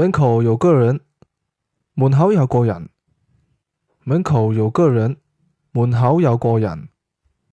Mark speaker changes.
Speaker 1: 门口有个人门口有个人门口有个人门口有个人。